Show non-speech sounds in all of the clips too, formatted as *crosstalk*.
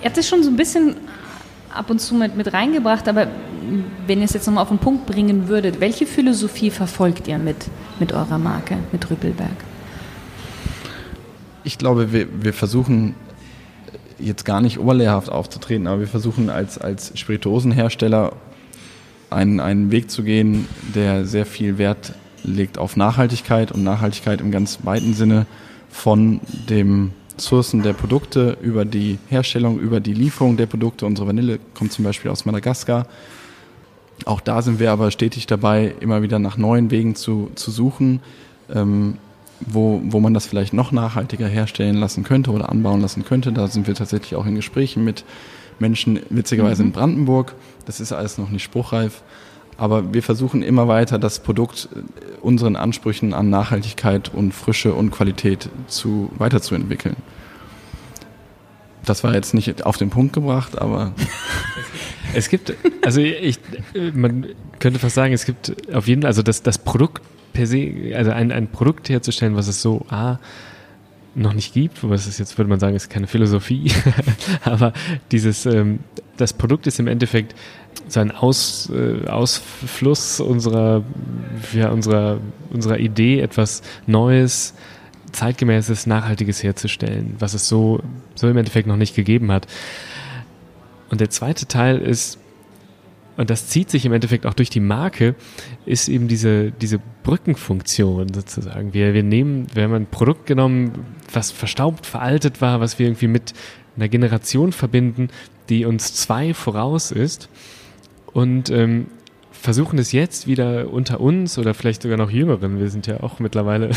Ihr habt es schon so ein bisschen ab und zu mit, mit reingebracht, aber wenn ihr es jetzt nochmal auf den Punkt bringen würdet, welche Philosophie verfolgt ihr mit, mit eurer Marke, mit Rüppelberg? Ich glaube, wir, wir versuchen jetzt gar nicht oberlehrhaft aufzutreten, aber wir versuchen als, als Spirituosenhersteller einen, einen Weg zu gehen, der sehr viel Wert legt auf Nachhaltigkeit und Nachhaltigkeit im ganz weiten Sinne von dem Sourcen der Produkte über die Herstellung, über die Lieferung der Produkte. Unsere Vanille kommt zum Beispiel aus Madagaskar. Auch da sind wir aber stetig dabei, immer wieder nach neuen Wegen zu, zu suchen, ähm, wo, wo man das vielleicht noch nachhaltiger herstellen lassen könnte oder anbauen lassen könnte. Da sind wir tatsächlich auch in Gesprächen mit Menschen, witzigerweise mhm. in Brandenburg. Das ist alles noch nicht spruchreif. Aber wir versuchen immer weiter, das Produkt äh, unseren Ansprüchen an Nachhaltigkeit und Frische und Qualität zu, weiterzuentwickeln. Das war jetzt nicht auf den Punkt gebracht, aber. *laughs* Es gibt, also ich, man könnte fast sagen, es gibt auf jeden Fall, also das, das Produkt per se, also ein, ein Produkt herzustellen, was es so A, noch nicht gibt, wobei es jetzt, würde man sagen, ist keine Philosophie, *laughs* aber dieses, ähm, das Produkt ist im Endeffekt so ein Aus, äh, Ausfluss unserer, ja, unserer, unserer Idee, etwas Neues, zeitgemäßes, nachhaltiges herzustellen, was es so, so im Endeffekt noch nicht gegeben hat. Und der zweite Teil ist, und das zieht sich im Endeffekt auch durch die Marke, ist eben diese, diese Brückenfunktion sozusagen. Wir, wir nehmen, wir haben ein Produkt genommen, was verstaubt, veraltet war, was wir irgendwie mit einer Generation verbinden, die uns zwei voraus ist und ähm, versuchen es jetzt wieder unter uns oder vielleicht sogar noch Jüngeren. Wir sind ja auch mittlerweile,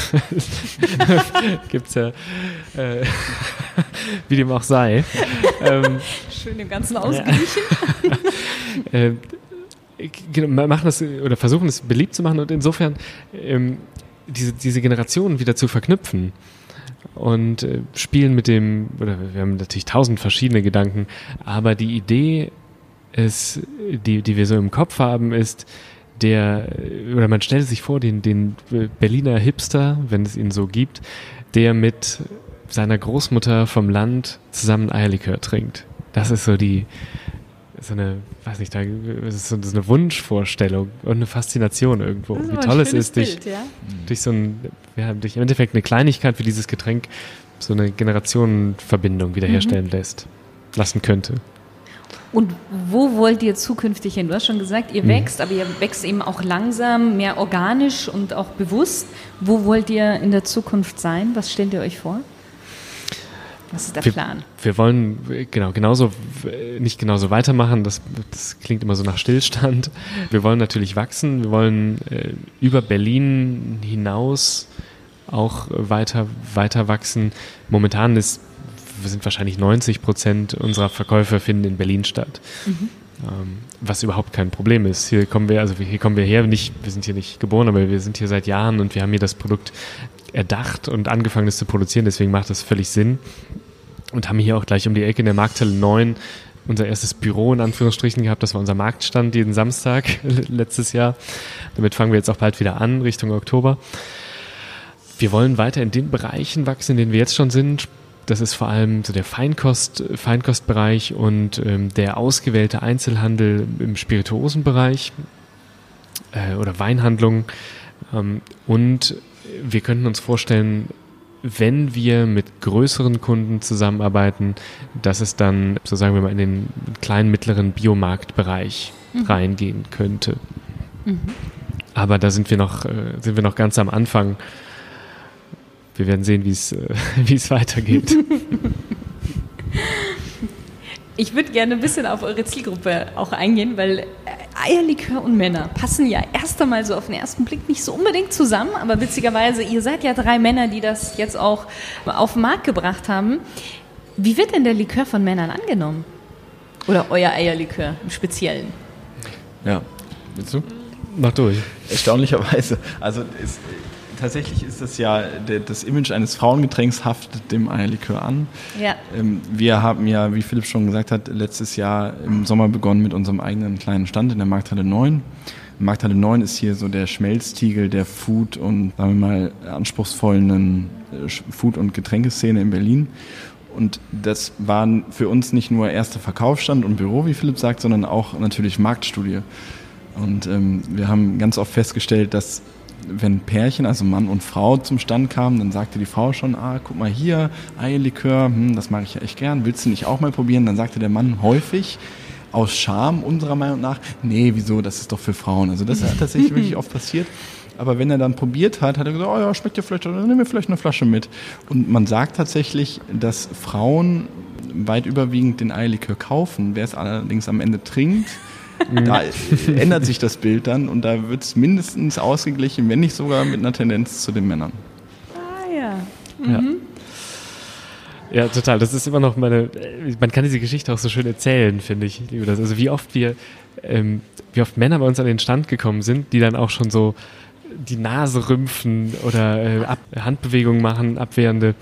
*laughs* gibt es ja, äh, *laughs* wie dem auch sei. Ähm, Schön dem Ganzen ausgeglichen. *laughs* Äh, genau, machen das oder versuchen es beliebt zu machen und insofern ähm, diese, diese Generationen wieder zu verknüpfen und äh, spielen mit dem, oder wir haben natürlich tausend verschiedene Gedanken, aber die Idee ist, die, die wir so im Kopf haben, ist, der, oder man stellt sich vor, den, den Berliner Hipster, wenn es ihn so gibt, der mit seiner Großmutter vom Land zusammen Eierlikör trinkt. Das ist so die, so eine, weiß nicht, das ist so eine Wunschvorstellung und eine Faszination irgendwo. Wie toll es ist, durch, Bild, ja? durch so ein, ja, durch im Endeffekt eine Kleinigkeit wie dieses Getränk so eine Generationenverbindung wiederherstellen mhm. lässt, lassen könnte. Und wo wollt ihr zukünftig hin? Du hast schon gesagt, ihr mhm. wächst, aber ihr wächst eben auch langsam, mehr organisch und auch bewusst. Wo wollt ihr in der Zukunft sein? Was stellt ihr euch vor? Was ist der wir, Plan? Wir wollen genau genauso nicht genauso weitermachen. Das, das klingt immer so nach Stillstand. Wir wollen natürlich wachsen. Wir wollen äh, über Berlin hinaus auch weiter weiter wachsen. Momentan ist sind wahrscheinlich 90 Prozent unserer Verkäufe finden in Berlin statt. Mhm. Ähm, was überhaupt kein Problem ist. Hier kommen wir, also hier kommen wir her, nicht, wir sind hier nicht geboren, aber wir sind hier seit Jahren und wir haben hier das Produkt erdacht und angefangen, es zu produzieren. Deswegen macht das völlig Sinn. Und haben hier auch gleich um die Ecke in der Markthalle 9 unser erstes Büro in Anführungsstrichen gehabt. Das war unser Marktstand jeden Samstag *laughs* letztes Jahr. Damit fangen wir jetzt auch bald wieder an, Richtung Oktober. Wir wollen weiter in den Bereichen wachsen, in denen wir jetzt schon sind, das ist vor allem so der Feinkost, Feinkostbereich und ähm, der ausgewählte Einzelhandel im Spirituosenbereich äh, oder Weinhandlung. Ähm, und wir könnten uns vorstellen, wenn wir mit größeren Kunden zusammenarbeiten, dass es dann, so sagen wir mal, in den kleinen, mittleren Biomarktbereich mhm. reingehen könnte. Mhm. Aber da sind wir noch, äh, sind wir noch ganz am Anfang wir werden sehen, wie es, äh, *laughs* wie es weitergeht. *laughs* Ich würde gerne ein bisschen auf eure Zielgruppe auch eingehen, weil äh, Eierlikör und Männer passen ja erst einmal so auf den ersten Blick nicht so unbedingt zusammen, aber witzigerweise, ihr seid ja drei Männer, die das jetzt auch auf den Markt gebracht haben. Wie wird denn der Likör von Männern angenommen? Oder euer Eierlikör im Speziellen? Ja, willst du? Mach durch. Erstaunlicherweise. Also es, tatsächlich ist das ja das Image eines Frauengetränks haftet dem Eierlikör an. Ja. Ähm, wir haben ja, wie Philipp schon gesagt hat, letztes Jahr im Sommer begonnen mit unserem eigenen kleinen Stand in der Markthalle 9. Markthalle 9 ist hier so der Schmelztiegel der Food- und, sagen wir mal, anspruchsvollen äh, Food- und Getränkeszene in Berlin. Und das waren für uns nicht nur erster Verkaufsstand und Büro, wie Philipp sagt, sondern auch natürlich Marktstudie. Und ähm, wir haben ganz oft festgestellt, dass wenn Pärchen, also Mann und Frau zum Stand kamen, dann sagte die Frau schon, ah, guck mal hier, Eierlikör, hm, das mag ich ja echt gern, willst du nicht auch mal probieren? Dann sagte der Mann häufig, aus Scham unserer Meinung nach, nee, wieso, das ist doch für Frauen. Also das ist *laughs* tatsächlich wirklich oft passiert. Aber wenn er dann probiert hat, hat er gesagt, oh ja, schmeckt dir vielleicht, dann nimm mir vielleicht eine Flasche mit. Und man sagt tatsächlich, dass Frauen weit überwiegend den Eierlikör kaufen. Wer es allerdings am Ende trinkt. Da ändert sich das Bild dann und da wird es mindestens ausgeglichen, wenn nicht sogar mit einer Tendenz zu den Männern. Ah ja. Mhm. ja. Ja, total. Das ist immer noch meine. Man kann diese Geschichte auch so schön erzählen, finde ich. Also wie oft wir, ähm, wie oft Männer bei uns an den Stand gekommen sind, die dann auch schon so die Nase rümpfen oder äh, Ab Handbewegungen machen, abwehrende,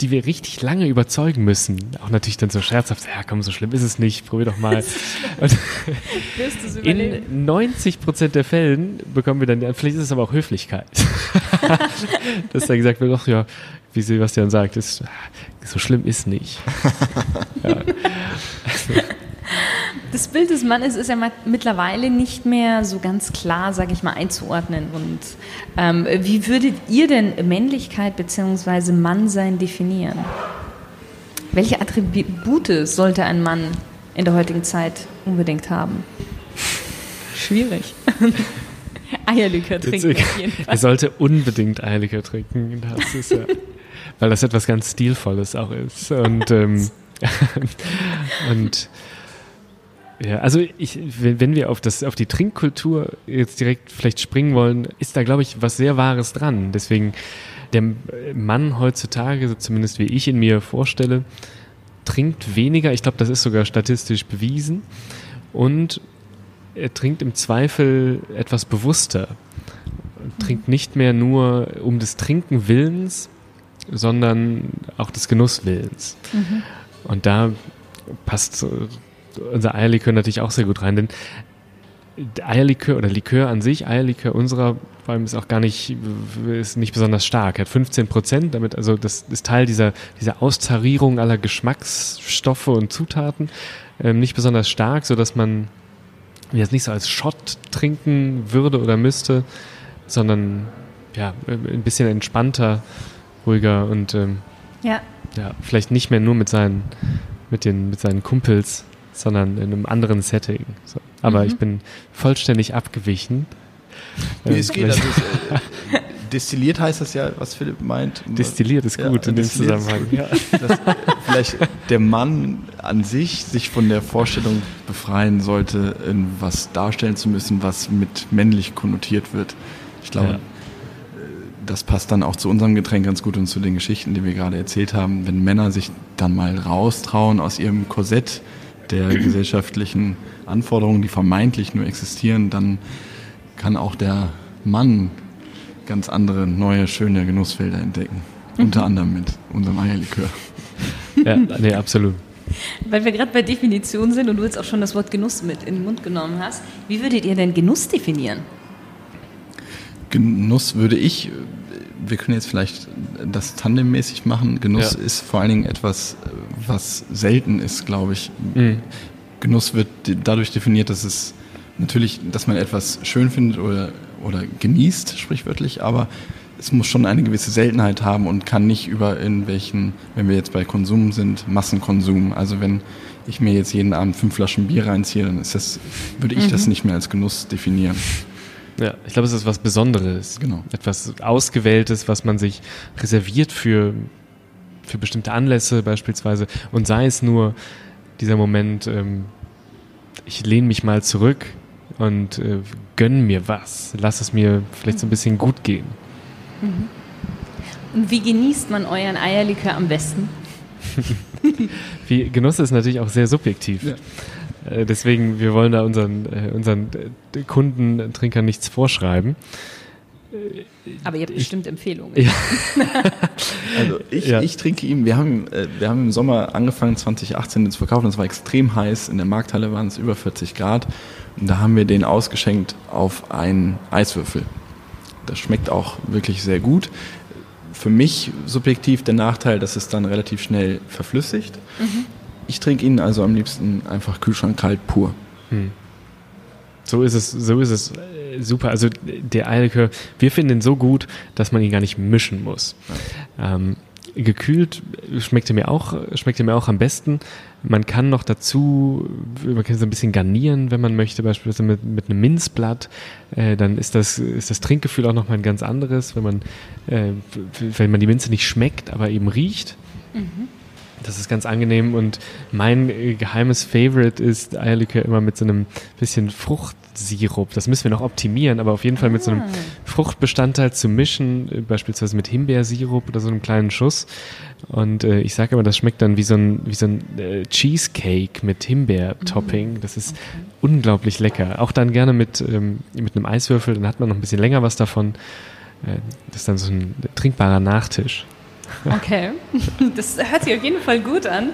die wir richtig lange überzeugen müssen. Auch natürlich dann so scherzhaft, ja komm, so schlimm ist es nicht, probier doch mal. *laughs* *laughs* in 90 Prozent der Fällen bekommen wir dann, vielleicht ist es aber auch Höflichkeit, *laughs* dass da gesagt wird, ach ja, wie Sebastian sagt, ist, so schlimm ist nicht. ja. Das Bild des Mannes ist ja mittlerweile nicht mehr so ganz klar, sage ich mal, einzuordnen. Und ähm, wie würdet ihr denn Männlichkeit bzw. Mannsein definieren? Welche Attribute sollte ein Mann in der heutigen Zeit unbedingt haben? Schwierig. *laughs* Eierlikör trinken. Er sollte unbedingt Eierlikör trinken. Das ist ja, *laughs* weil das etwas ganz Stilvolles auch ist. Und, ähm, *laughs* und ja, also ich, wenn wir auf, das, auf die Trinkkultur jetzt direkt vielleicht springen wollen, ist da, glaube ich, was sehr Wahres dran. Deswegen, der Mann heutzutage, zumindest wie ich ihn mir vorstelle, trinkt weniger. Ich glaube, das ist sogar statistisch bewiesen. Und er trinkt im Zweifel etwas bewusster. Trinkt nicht mehr nur um des Trinken Willens, sondern auch des Genusswillens. Mhm. Und da passt unser Eierlikör natürlich auch sehr gut rein, denn Eierlikör oder Likör an sich, Eierlikör unserer vor allem ist auch gar nicht, ist nicht besonders stark. Er hat 15 Prozent, damit, also das ist Teil dieser, dieser Austarierung aller Geschmacksstoffe und Zutaten, ähm, nicht besonders stark, sodass man jetzt nicht so als Shot trinken würde oder müsste, sondern ja, ein bisschen entspannter, ruhiger und ähm, ja. ja, vielleicht nicht mehr nur mit seinen, mit den, mit seinen Kumpels sondern in einem anderen Setting. So. Aber mhm. ich bin vollständig abgewichen. Wie es geht, also äh, destilliert heißt das ja, was Philipp meint. Destilliert ist gut ja, in dem Zusammenhang. Ja. Dass vielleicht der Mann an sich sich von der Vorstellung befreien sollte, was darstellen zu müssen, was mit männlich konnotiert wird. Ich glaube, ja. das passt dann auch zu unserem Getränk ganz gut und zu den Geschichten, die wir gerade erzählt haben. Wenn Männer sich dann mal raustrauen aus ihrem Korsett, der gesellschaftlichen Anforderungen, die vermeintlich nur existieren, dann kann auch der Mann ganz andere, neue, schöne Genussfelder entdecken. Mhm. Unter anderem mit unserem Eierlikör. Ja, nee, absolut. Weil wir gerade bei Definition sind und du jetzt auch schon das Wort Genuss mit in den Mund genommen hast, wie würdet ihr denn Genuss definieren? Genuss würde ich wir können jetzt vielleicht das tandemmäßig machen. Genuss ja. ist vor allen Dingen etwas, was selten ist, glaube ich. Mhm. Genuss wird dadurch definiert, dass es natürlich, dass man etwas schön findet oder, oder genießt, sprichwörtlich, aber es muss schon eine gewisse Seltenheit haben und kann nicht über irgendwelchen, wenn wir jetzt bei Konsum sind, Massenkonsum. Also wenn ich mir jetzt jeden Abend fünf Flaschen Bier reinziehe, dann ist das, würde ich mhm. das nicht mehr als Genuss definieren. Ja, ich glaube, es ist was Besonderes. Genau. Etwas Ausgewähltes, was man sich reserviert für, für bestimmte Anlässe beispielsweise. Und sei es nur dieser Moment, ähm, ich lehne mich mal zurück und äh, gönn mir was. Lass es mir vielleicht so ein bisschen gut gehen. Mhm. Und wie genießt man euren Eierlikör am besten? *laughs* wie, Genuss ist natürlich auch sehr subjektiv. Ja. Äh, deswegen, wir wollen da unseren, äh, unseren äh, Kunden, Trinkern nichts vorschreiben. Aber ihr habt bestimmt Empfehlungen. Ja. *laughs* also ich, ja. ich trinke ihm, wir haben, wir haben im Sommer angefangen 2018 den zu verkaufen, es war extrem heiß, in der Markthalle waren es über 40 Grad und da haben wir den ausgeschenkt auf einen Eiswürfel. Das schmeckt auch wirklich sehr gut für mich subjektiv der Nachteil, dass es dann relativ schnell verflüssigt. Ich trinke ihn also am liebsten einfach Kühlschrank kalt pur. Hm. So ist es, so ist es äh, super. Also der Eierlikör, wir finden ihn so gut, dass man ihn gar nicht mischen muss. Ähm, gekühlt schmeckt er mir auch, schmeckt er mir auch am besten. Man kann noch dazu, man kann so ein bisschen garnieren, wenn man möchte, beispielsweise mit, mit einem Minzblatt. Äh, dann ist das, ist das Trinkgefühl auch nochmal ein ganz anderes, wenn man, äh, wenn man die Minze nicht schmeckt, aber eben riecht. Das ist ganz angenehm und mein äh, geheimes Favorite ist Eierlikör immer mit so einem bisschen Fruchtsirup. Das müssen wir noch optimieren, aber auf jeden Fall mit so einem Fruchtbestandteil zu mischen, äh, beispielsweise mit Himbeersirup oder so einem kleinen Schuss. Und äh, ich sage immer, das schmeckt dann wie so ein, wie so ein äh, Cheesecake mit Himbeer-Topping. Das ist unglaublich lecker. Auch dann gerne mit, ähm, mit einem Eiswürfel, dann hat man noch ein bisschen länger was davon. Das ist dann so ein trinkbarer Nachtisch. Okay, *laughs* das hört sich auf jeden Fall gut an.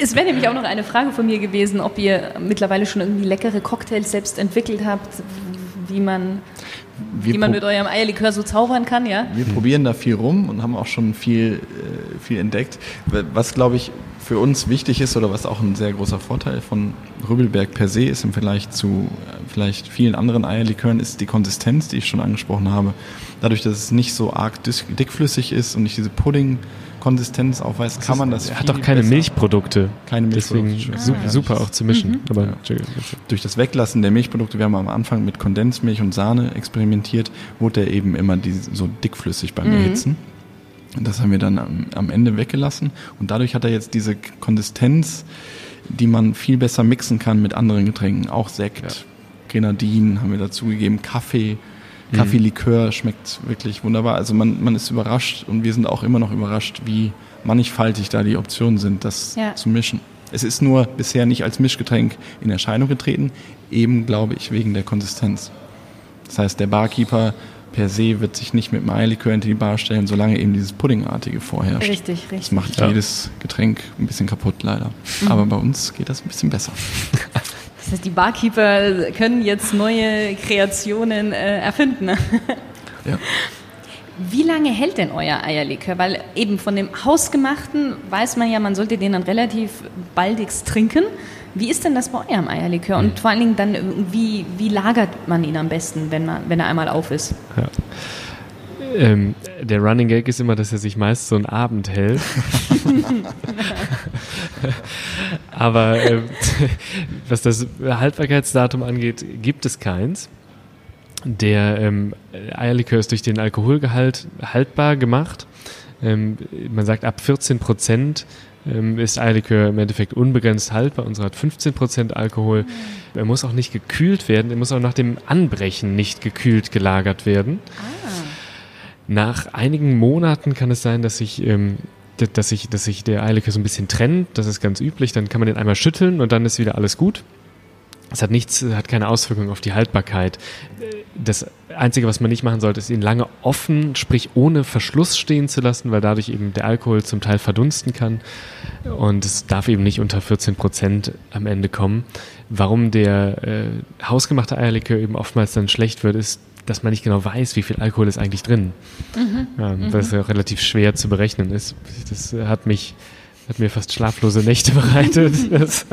Es wäre nämlich auch noch eine Frage von mir gewesen, ob ihr mittlerweile schon irgendwie leckere Cocktails selbst entwickelt habt, wie man, Wir wie man mit eurem Eierlikör so zaubern kann, ja? Wir probieren da viel rum und haben auch schon viel, äh, viel entdeckt. Was, glaube ich, für uns wichtig ist oder was auch ein sehr großer Vorteil von Rübelberg per se ist im Vergleich zu äh, vielleicht vielen anderen Eierlikören, ist die Konsistenz, die ich schon angesprochen habe. Dadurch, dass es nicht so arg dickflüssig ist und nicht diese Pudding-Konsistenz aufweist, kann man das Er hat doch keine besser- Milchprodukte. Keine Deswegen Milchprodukte. su Ah, ja. super auch zu mischen. Aber Ja. Durch das Weglassen der Milchprodukte, wir haben am Anfang mit Kondensmilch und Sahne experimentiert, wurde er eben immer die, so dickflüssig beim Erhitzen. Und das haben wir dann am, am Ende weggelassen. Und dadurch hat er jetzt diese Konsistenz, die man viel besser mixen kann mit anderen Getränken. Auch Sekt, Grenadinen haben wir dazugegeben, Kaffee. Kaffeelikör schmeckt wirklich wunderbar. Also man, man ist überrascht und wir sind auch immer noch überrascht, wie mannigfaltig da die Optionen sind, das Ja. zu mischen. Es ist nur bisher nicht als Mischgetränk in Erscheinung getreten, eben glaube ich wegen der Konsistenz. Das heißt, der Barkeeper per se wird sich nicht mit einem Eierlikör in die Bar stellen, solange eben dieses Puddingartige vorherrscht. Richtig, Das richtig. macht Ja. jedes Getränk ein bisschen kaputt, leider. Aber bei uns geht das ein bisschen besser. *laughs* Das heißt, die Barkeeper können jetzt neue Kreationen äh, erfinden. *laughs* Ja. Wie lange hält denn euer Eierlikör? Weil eben von dem Hausgemachten weiß man ja, man sollte den dann relativ baldigst trinken. Wie ist denn das bei eurem Eierlikör? Und vor allen Dingen dann, äh, wie, wie lagert man ihn am besten, wenn, man, wenn er einmal auf ist? Ja. Ähm, der Running Gag ist immer, dass er sich meist so einen Abend hält. *laughs* Aber ähm, *laughs* was das Haltbarkeitsdatum angeht, gibt es keins. Der ähm, Eierlikör ist durch den Alkoholgehalt haltbar gemacht. Ähm, man sagt, ab 14 Prozent ähm, ist Eierlikör im Endeffekt unbegrenzt haltbar. Unsere hat 15 Prozent Alkohol. Er muss auch nicht gekühlt werden. Er muss auch nach dem Anbrechen nicht gekühlt gelagert werden. Nach einigen Monaten kann es sein, dass sich, ähm, dass sich, dass sich der Eierlikör so ein bisschen trennt. Das ist ganz üblich. Dann kann man den einmal schütteln und dann ist wieder alles gut. Es hat nichts, hat keine Auswirkung auf die Haltbarkeit. Das Einzige, was man nicht machen sollte, ist ihn lange offen, sprich ohne Verschluss stehen zu lassen, weil dadurch eben der Alkohol zum Teil verdunsten kann. Und es darf eben nicht unter 14 Prozent am Ende kommen. Warum der äh, hausgemachte Eierlikör eben oftmals dann schlecht wird, ist, dass man nicht genau weiß, wie viel Alkohol ist eigentlich drin. Ähm, Weil es ja auch relativ schwer zu berechnen ist. Das hat mich hat mir fast schlaflose Nächte *laughs* bereitet, das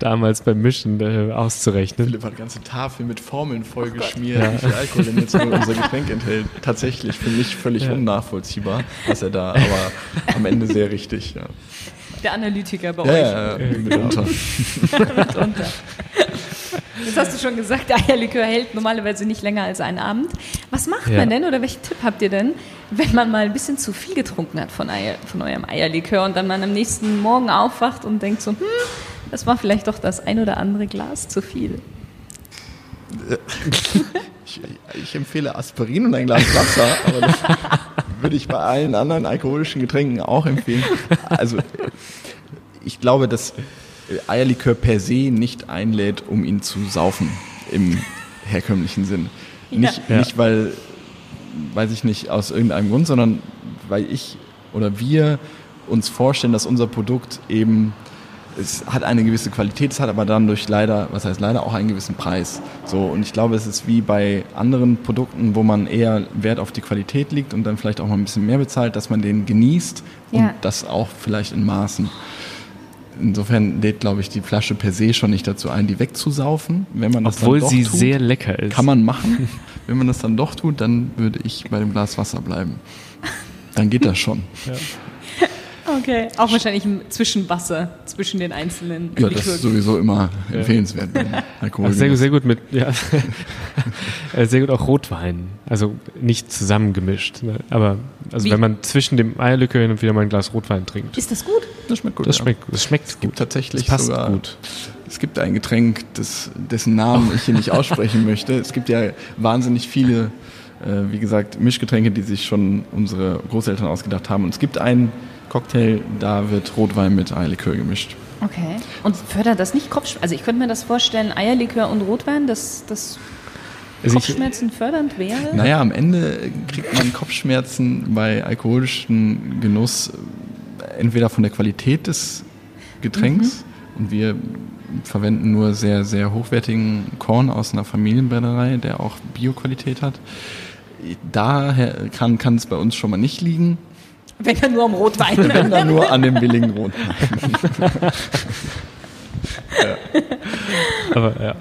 damals beim Mischen äh, auszurechnen. Philipp hat eine ganze Tafel mit Formeln vollgeschmiert, wie viel Alkohol denn jetzt wohl unser Getränk enthält. Tatsächlich für mich völlig Ja. unnachvollziehbar, was er da, aber am Ende sehr richtig. Ja, Der Analytiker bei ja, euch. ja, ja mitunter. *laughs* mitunter. Jetzt hast du schon gesagt, der *laughs* Eierlikör hält normalerweise nicht länger als einen Abend. Was macht Ja. man denn oder welchen Tipp habt ihr denn, wenn man mal ein bisschen zu viel getrunken hat von, Eier, von eurem Eierlikör und dann man am nächsten Morgen aufwacht und denkt so, hm, das war vielleicht doch das ein oder andere Glas zu viel. *laughs* Ich, ich empfehle Aspirin und ein Glas Wasser, aber das würde ich bei allen anderen alkoholischen Getränken auch empfehlen. Also ich glaube, dass Eierlikör per se nicht einlädt, um ihn zu saufen im herkömmlichen Sinn. Ja. Nicht, Ja. nicht weil, weiß ich nicht, aus irgendeinem Grund, sondern weil ich oder wir uns vorstellen, dass unser Produkt eben es hat eine gewisse Qualität, es hat aber dann durch leider, was heißt leider, auch einen gewissen Preis. So, und ich glaube, es ist wie bei anderen Produkten, wo man eher Wert auf die Qualität legt und dann vielleicht auch mal ein bisschen mehr bezahlt, dass man den genießt und Ja. das auch vielleicht in Maßen. Insofern lädt, glaube ich, die Flasche per se schon nicht dazu ein, die wegzusaufen. Wenn man das Obwohl dann doch sie tut, sehr lecker ist. kann man machen. Wenn man das dann doch tut, dann würde ich bei dem Glas Wasser bleiben. Dann geht das schon. *laughs* Okay. Auch wahrscheinlich im Zwischenwasser zwischen den einzelnen Ja, das ist sowieso immer empfehlenswert. wenn *laughs* Alkohol Ach, sehr, gut, sehr gut mit, ja, *laughs* sehr gut auch Rotwein. Also nicht zusammengemischt. Ne? Aber also Wie? wenn man zwischen dem Eierlikör hin und wieder mal ein Glas Rotwein trinkt. Ist das gut? Das schmeckt gut. Das ja. schmeckt, das schmeckt Es gibt gut. tatsächlich Das passt sogar, gut. Es gibt ein Getränk, das, dessen Namen ich hier nicht aussprechen *laughs* möchte. Es gibt ja wahnsinnig viele, äh, wie gesagt, Mischgetränke, die sich schon unsere Großeltern ausgedacht haben. Und es gibt einen Cocktail, da wird Rotwein mit Eierlikör gemischt. Okay. Und fördert das nicht Kopfschmerzen? Also ich könnte mir das vorstellen, Eierlikör und Rotwein, dass das Also Kopfschmerzen fördernd wäre? Naja, am Ende kriegt man Kopfschmerzen bei alkoholischen Genuss entweder von der Qualität des Getränks und wir verwenden nur sehr, sehr hochwertigen Korn aus einer Familienbrennerei, der auch Bioqualität hat. Daher kann, kann es bei uns schon mal nicht liegen, Wenn dann nur am Rotwein. *laughs* wenn dann nur an dem billigen Rotwein. *laughs* aber ja.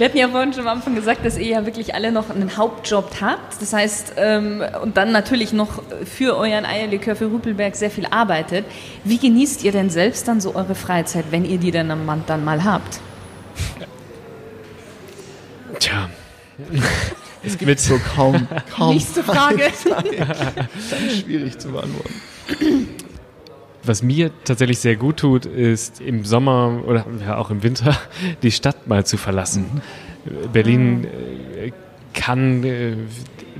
Wir hatten ja vorhin schon am Anfang gesagt, dass ihr ja wirklich alle noch einen Hauptjob habt. Das heißt, ähm, und dann natürlich noch für euren Eierlikör für Rüppelberg sehr viel arbeitet. Wie genießt ihr denn selbst dann so eure Freizeit, wenn ihr die dann am Mann dann mal habt? Tja. *laughs* Es gibt so kaum, kaum Nächste Frage. *laughs* schwierig zu beantworten. Was mir tatsächlich sehr gut tut, ist im Sommer oder ja auch im Winter *laughs* die Stadt mal zu verlassen. Berlin äh, kann äh,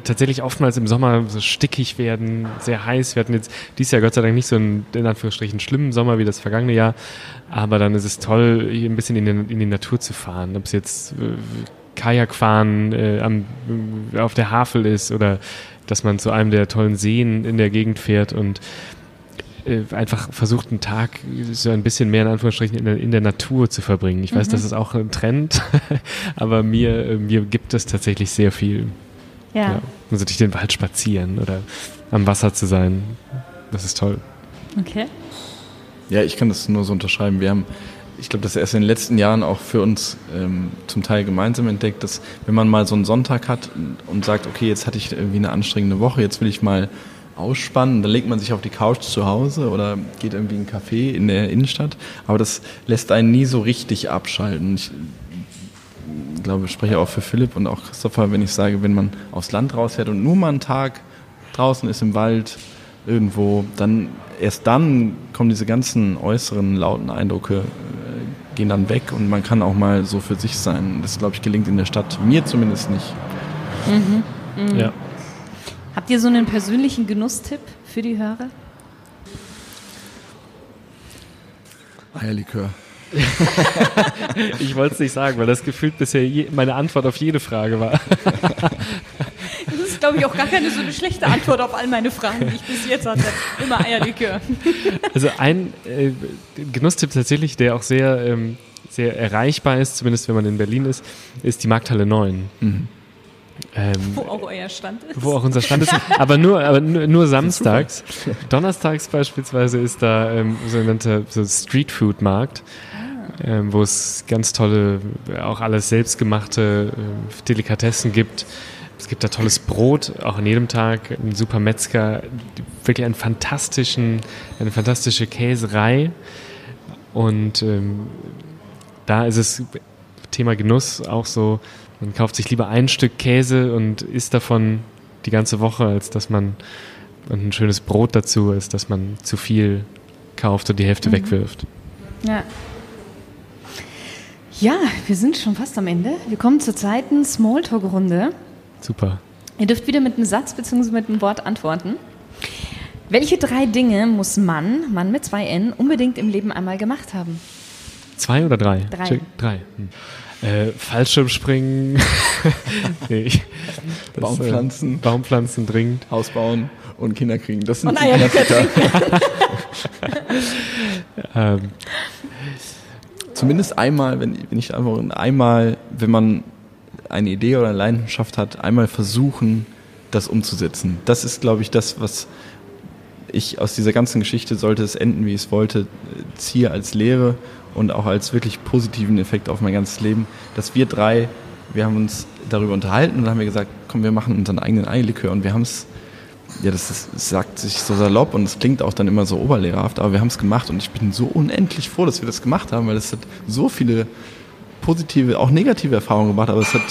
tatsächlich oftmals im Sommer so stickig werden, sehr heiß. Wir hatten jetzt dieses Jahr Gott sei Dank nicht so einen, in Anführungsstrichen, schlimmen Sommer wie das vergangene Jahr. Aber dann ist es toll, hier ein bisschen in, den, in die Natur zu fahren. Ob es jetzt äh, Kajakfahren äh, am, auf der Havel ist oder dass man zu einem der tollen Seen in der Gegend fährt und äh, einfach versucht, einen Tag so ein bisschen mehr in Anführungsstrichen in der, in der Natur zu verbringen. Ich weiß, das ist auch ein Trend, *laughs* aber mir, äh, mir gibt es tatsächlich sehr viel. Ja. Ja. Also durch den Wald spazieren oder am Wasser zu sein. Das ist toll. Okay. Ja, ich kann das nur so unterschreiben. Wir haben, ich glaube, das erst in den letzten Jahren auch für uns ähm, zum Teil gemeinsam entdeckt, dass wenn man mal so einen Sonntag hat und, und sagt, okay, jetzt hatte ich irgendwie eine anstrengende Woche, jetzt will ich mal ausspannen, dann legt man sich auf die Couch zu Hause oder geht irgendwie in einen Café in der Innenstadt, aber das lässt einen nie so richtig abschalten. Ich glaube, ich spreche auch für Philipp und auch Christopher, wenn ich sage, wenn man aufs Land rausfährt und nur mal einen Tag draußen ist im Wald, irgendwo, dann erst dann kommen diese ganzen äußeren lauten Eindrücke, äh, gehen dann weg und man kann auch mal so für sich sein. Das, glaube ich, gelingt in der Stadt mir zumindest nicht. Ja. Habt ihr so einen persönlichen Genusstipp für die Hörer? Eierlikör. *laughs* Ich wollte es nicht sagen, weil das gefühlt bisher je, meine Antwort auf jede Frage war. *laughs* Das ist, glaube ich, auch gar keine so eine schlechte Antwort auf all meine Fragen, die ich bis jetzt hatte. Immer Eierlikör. *laughs* Also ein äh, Genusstipp tatsächlich, der auch sehr, ähm, sehr erreichbar ist, zumindest wenn man in Berlin ist, ist die Markthalle 9. Mhm. Ähm, Wo auch euer Stand ist. wo auch unser Stand ist, aber nur, aber nur, nur samstags. Donnerstags beispielsweise ist da ähm, sogenannter so Streetfood-Markt, ähm, wo es ganz tolle, auch alles selbstgemachte äh, Delikatessen gibt. Es gibt da tolles Brot, auch an jedem Tag, ein super Metzger, wirklich einen fantastischen, eine fantastische Käserei. Und ähm, da ist es Thema Genuss auch so, man kauft sich lieber ein Stück Käse und isst davon die ganze Woche, als dass man und ein schönes Brot dazu, als dass man zu viel kauft und die Hälfte wegwirft. Ja. Ja, wir sind schon fast am Ende. Wir kommen zur zweiten Smalltalk-Runde. Super. Ihr dürft wieder mit einem Satz bzw. mit einem Wort antworten. Welche drei Dinge muss Mann, Mann mit zwei N, unbedingt im Leben einmal gemacht haben? Zwei oder drei? Drei. Check. Drei. Hm. Äh, Fallschirmspringen. *laughs* nee, ich- das, Baumpflanzen. Äh, Baumpflanzen dringend. Haus bauen und Kinder kriegen. Das sind Und die Eierlikör. *laughs* Ähm, zumindest einmal, wenn, wenn ich einfach einmal, wenn man eine Idee oder eine Leidenschaft hat, einmal versuchen, das umzusetzen. Das ist, glaube ich, das, was ich aus dieser ganzen Geschichte, sollte es enden, wie es wollte, ziehe als Lehre und auch als wirklich positiven Effekt auf mein ganzes Leben, dass wir drei, wir haben uns darüber unterhalten und haben wir gesagt, komm, wir machen unseren eigenen Eierlikör und wir haben es, ja, das, das sagt sich so salopp und es klingt auch dann immer so oberlehrerhaft, aber wir haben es gemacht und ich bin so unendlich froh, dass wir das gemacht haben, weil es hat so viele positive, auch negative Erfahrungen gemacht, aber es hat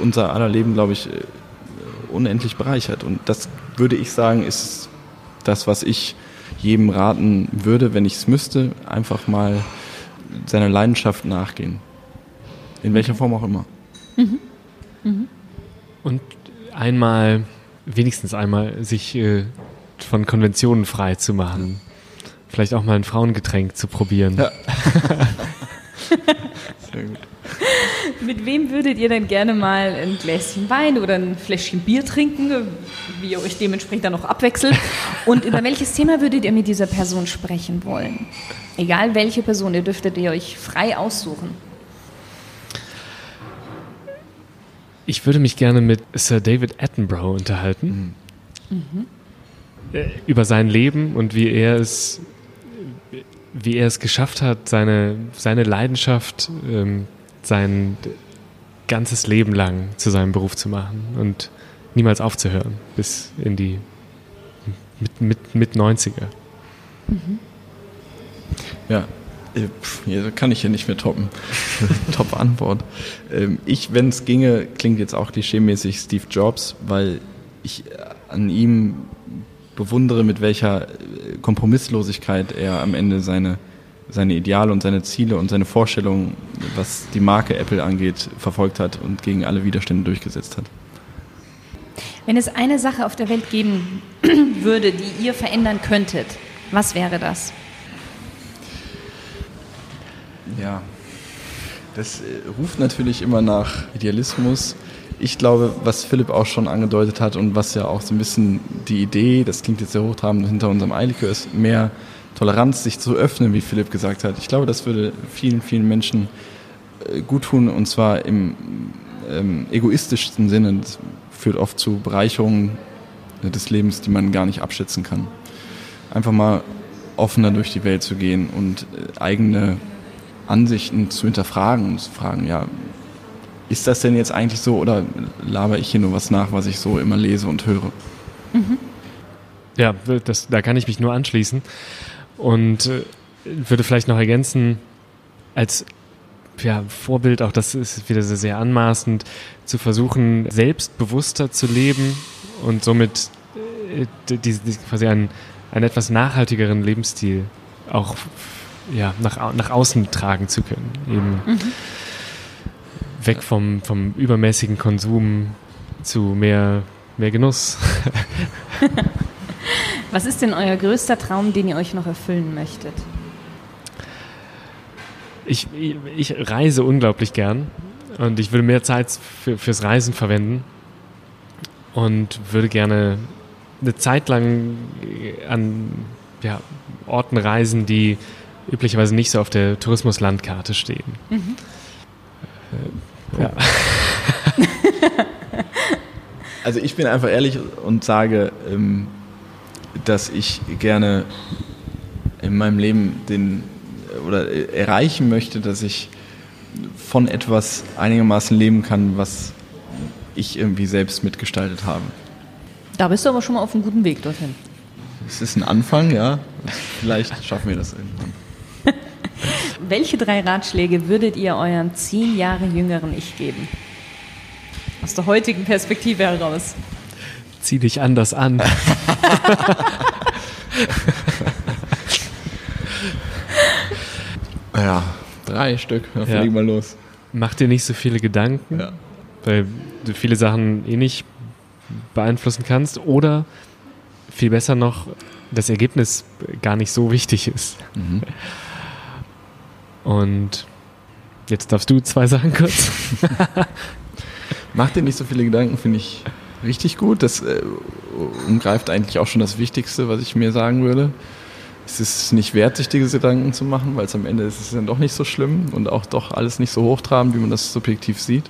unser aller Leben, glaube ich, unendlich bereichert und das würde ich sagen, ist das, was ich jedem raten würde, wenn ich es müsste, einfach mal seiner Leidenschaft nachgehen. In welcher Form auch immer. Mhm. Mhm. Und einmal, wenigstens einmal, sich äh, von Konventionen frei zu machen. Vielleicht auch mal ein Frauengetränk zu probieren. Ja. *laughs* Sehr gut. *laughs* Mit wem würdet ihr denn gerne mal ein Gläschen Wein oder ein Fläschchen Bier trinken, wie ihr euch dementsprechend dann noch abwechselt? Und über welches Thema würdet ihr mit dieser Person sprechen wollen? Egal welche Person, ihr dürftet ihr euch frei aussuchen. Ich würde mich gerne mit Sir David Attenborough unterhalten. Mhm. Über sein Leben und wie er es, wie er es geschafft hat, seine, seine Leidenschaft, ähm, sein ganzes Leben lang zu seinem Beruf zu machen und niemals aufzuhören bis in die mit, mit, mit 90er. Mhm. Ja, äh, hier kann ich hier nicht mehr toppen. *laughs* Top-Antwort. Ähm, ich, wenn es ginge, klingt jetzt auch klischeemäßig Steve Jobs, weil ich an ihm bewundere, mit welcher äh, Kompromisslosigkeit er am Ende seine, seine Ideale und seine Ziele und seine Vorstellungen, was die Marke Apple angeht, verfolgt hat und gegen alle Widerstände durchgesetzt hat. Wenn es eine Sache auf der Welt geben *clears throat* würde, die ihr verändern könntet, was wäre das? Ja, das äh, ruft natürlich immer nach Idealismus. Ich glaube, was Philipp auch schon angedeutet hat und was ja auch so ein bisschen die Idee, das klingt jetzt sehr hochtrabend hinter unserem Eilikör, ist mehr Toleranz, sich zu öffnen, wie Philipp gesagt hat. Ich glaube, das würde vielen, vielen Menschen äh, gut tun und zwar im ähm, egoistischsten Sinne. Das führt oft zu Bereicherungen des Lebens, die man gar nicht abschätzen kann. Einfach mal offener durch die Welt zu gehen und äh, eigene Ansichten zu hinterfragen und zu fragen, ja, ist das denn jetzt eigentlich so oder laber ich hier nur was nach, was ich so immer lese und höre? Mhm. Ja, das, da kann ich mich nur anschließen und äh, würde vielleicht noch ergänzen, als ja, Vorbild, auch das ist wieder sehr anmaßend, zu versuchen, selbstbewusster zu leben und somit äh, die, die, quasi einen, einen etwas nachhaltigeren Lebensstil auch ja, nach, nach außen tragen zu können. Eben mhm. weg vom, vom übermäßigen Konsum zu mehr, mehr Genuss. *laughs* Was ist denn euer größter Traum, den ihr euch noch erfüllen möchtet? Ich, ich reise unglaublich gern und ich würde mehr Zeit für, fürs Reisen verwenden und würde gerne eine Zeit lang an ja, Orten reisen, die üblicherweise nicht so auf der Tourismuslandkarte stehen. Mhm. Äh, ja. *laughs* also ich bin einfach ehrlich und sage, ähm, dass ich gerne in meinem Leben den oder erreichen möchte, dass ich von etwas einigermaßen leben kann, was ich irgendwie selbst mitgestaltet habe. Da bist du aber schon mal auf einem guten Weg dorthin. Es ist ein Anfang, ja. Vielleicht schaffen wir das irgendwann. *laughs* Welche drei Ratschläge würdet ihr euren zehn Jahre jüngeren Ich geben? Aus der heutigen Perspektive heraus. Zieh dich anders an. *laughs* ja, drei Stück. Dann ja. fliegen wir los. Mach dir nicht so viele Gedanken, ja. weil du viele Sachen eh nicht beeinflussen kannst. Oder viel besser noch, das Ergebnis gar nicht so wichtig ist. Mhm. Und jetzt darfst du zwei Sachen kurz. *laughs* Mach dir nicht so viele Gedanken, finde ich richtig gut. Das äh, umgreift eigentlich auch schon das Wichtigste, was ich mir sagen würde. es ist nicht wert, sich diese Gedanken zu machen, weil es am Ende ist es dann doch nicht so schlimm und auch doch alles nicht so hochtrabend, wie man das subjektiv sieht.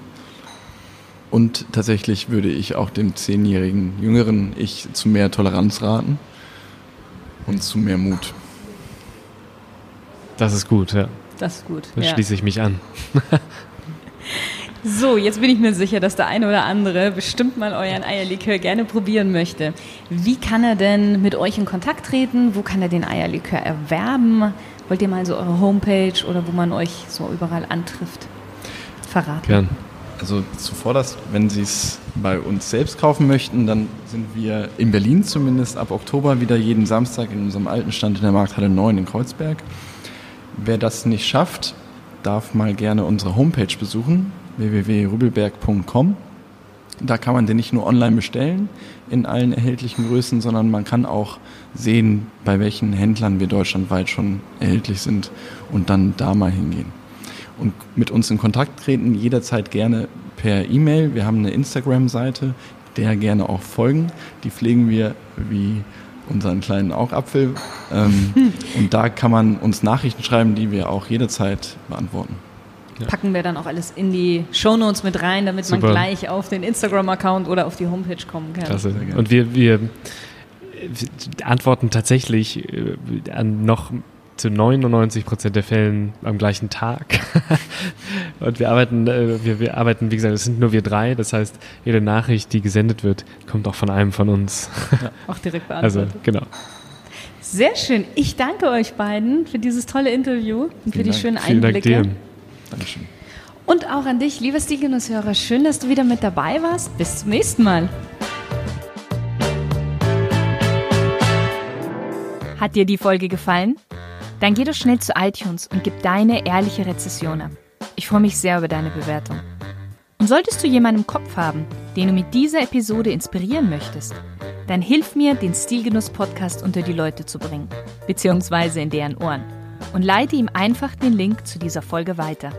Und tatsächlich würde ich auch dem zehnjährigen jüngeren Ich zu mehr Toleranz raten und zu mehr Mut. Das ist gut, ja. Das ist gut. Da ja. schließe ich mich an. *laughs* So, jetzt bin ich mir sicher, dass der eine oder andere bestimmt mal euren Eierlikör gerne probieren möchte. Wie kann er denn mit euch in Kontakt treten? Wo kann er den Eierlikör erwerben? Wollt ihr mal so eure Homepage oder wo man euch so überall antrifft verraten? Gern. Also zuvorderst, wenn Sie es bei uns selbst kaufen möchten, dann sind wir in Berlin zumindest ab Oktober wieder jeden Samstag in unserem alten Stand in der Markthalle 9 in Kreuzberg. Wer das nicht schafft, darf mal gerne unsere Homepage besuchen, www.rübelberg.com. Da kann man den nicht nur online bestellen in allen erhältlichen Größen, sondern man kann auch sehen, bei welchen Händlern wir deutschlandweit schon erhältlich sind und dann da mal hingehen. Und mit uns in Kontakt treten jederzeit gerne per E-Mail. Wir haben eine Instagram-Seite, der gerne auch folgen. Die pflegen wir wie unseren kleinen Augapfel. Ähm, *laughs* und da kann man uns Nachrichten schreiben, die wir auch jederzeit beantworten. Packen wir dann auch alles in die Shownotes mit rein, damit Super. man gleich auf den Instagram-Account oder auf die Homepage kommen kann. Klasse. Und wir, wir antworten tatsächlich äh, an noch zu 99 Prozent der Fällen am gleichen Tag. *laughs* Und wir arbeiten, äh, wir, wir arbeiten, wie gesagt, es sind nur wir drei. Das heißt, jede Nachricht, die gesendet wird, kommt auch von einem von uns. Auch direkt *laughs* Also, beantwortet. genau. Sehr schön. Ich danke euch beiden für dieses tolle Interview und für Vielen die Dank. schönen Vielen Dank Einblicke. dir. Dankeschön. Und auch an dich, lieber Stilgenusshörer. Schön, dass du wieder mit dabei warst. Bis zum nächsten Mal. Hat dir die Folge gefallen? Dann geh doch schnell zu iTunes und gib deine ehrliche Rezession ab. Ich freue mich sehr über deine Bewertung. Und solltest du jemanden im Kopf haben, den du mit dieser Episode inspirieren möchtest, dann hilf mir, den Stilgenuss-Podcast unter die Leute zu bringen, beziehungsweise in deren Ohren. Und leite ihm einfach den Link zu dieser Folge weiter.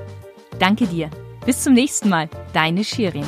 Danke dir. Bis zum nächsten Mal. Deine Shirin.